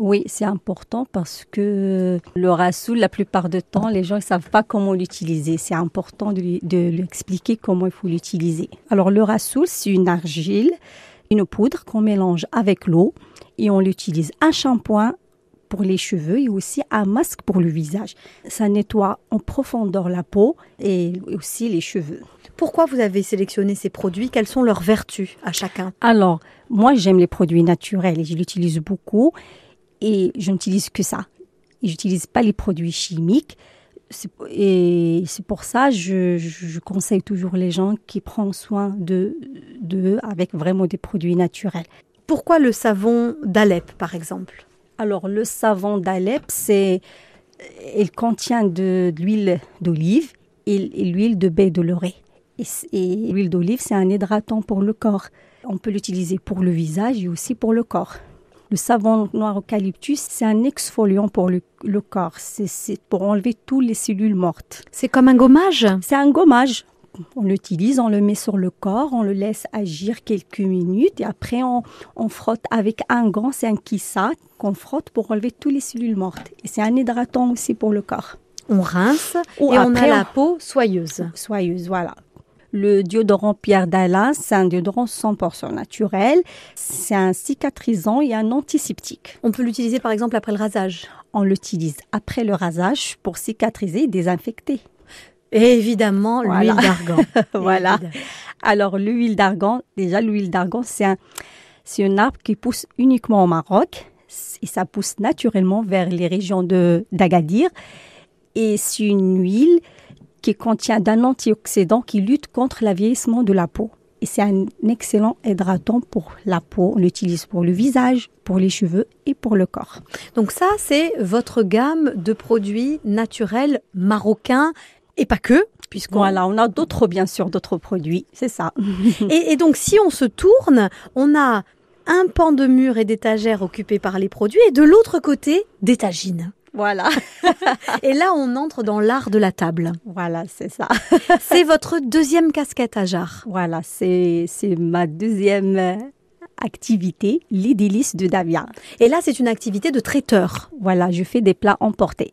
Oui, c'est important parce que le rassoul, la plupart du temps, les gens ne savent pas comment l'utiliser. C'est important de lui, de lui expliquer comment il faut l'utiliser. Alors le rassoul, c'est une argile, une poudre qu'on mélange avec l'eau et on l'utilise un shampoing pour les cheveux et aussi un masque pour le visage. Ça nettoie en profondeur la peau et aussi les cheveux. Pourquoi vous avez sélectionné ces produits? Quelles sont leurs vertus à chacun? Alors, moi j'aime les produits naturels et je l'utilise beaucoup et je n'utilise que ça. Je n'utilise pas les produits chimiques. Et c'est pour ça je, je, conseille toujours les gens qui prennent soin de, de avec vraiment des produits naturels. Pourquoi le savon d'Alep, par exemple? Alors, le savon d'Alep, c'est, il contient de, l'huile d'olive et, l'huile de baie de l'oreille. Et, l'huile d'olive, c'est un hydratant pour le corps. On peut l'utiliser pour le visage et aussi pour le corps. Le savon noir eucalyptus, c'est un exfoliant pour le, corps. C'est pour enlever toutes les cellules mortes. C'est comme un gommage? C'est un gommage on l'utilise, on le met sur le corps, on le laisse agir quelques minutes et après on, frotte avec un gant, c'est un kissa qu'on frotte pour enlever toutes les cellules mortes. Et c'est un hydratant aussi pour le corps. On rince et on a la peau soyeuse. Soyeuse, voilà. Le déodorant Pierre d'Alain, c'est un déodorant 100% naturel. C'est un cicatrisant et un antiseptique. On peut l'utiliser par exemple après le rasage. On l'utilise après le rasage pour cicatriser et désinfecter. Et évidemment, l'huile d'argan. voilà. Alors, l'huile d'argan, déjà, l'huile d'argan, c'est un, c'est un arbre qui pousse uniquement au Maroc. Et ça pousse naturellement vers les régions de d'Agadir. Et c'est une huile qui contient d'un antioxydant qui lutte contre l'avieillissement de la peau. Et c'est un excellent hydratant pour la peau. On l'utilise pour le visage, pour les cheveux et pour le corps. Donc ça, c'est votre gamme de produits naturels marocains et pas que, puisqu'on voilà, on a d'autres, bien sûr, d'autres produits, c'est ça. et, donc, si on se tourne, on a un pan de mur et d'étagères occupés par les produits, et de l'autre côté, des tagines. Voilà. et là, on entre dans l'art de la table. Voilà, c'est ça. c'est votre deuxième casquette à jarre. Voilà, c'est ma deuxième activité, les délices de Davia. Et là, c'est une activité de traiteur. Voilà, je fais des plats emportés.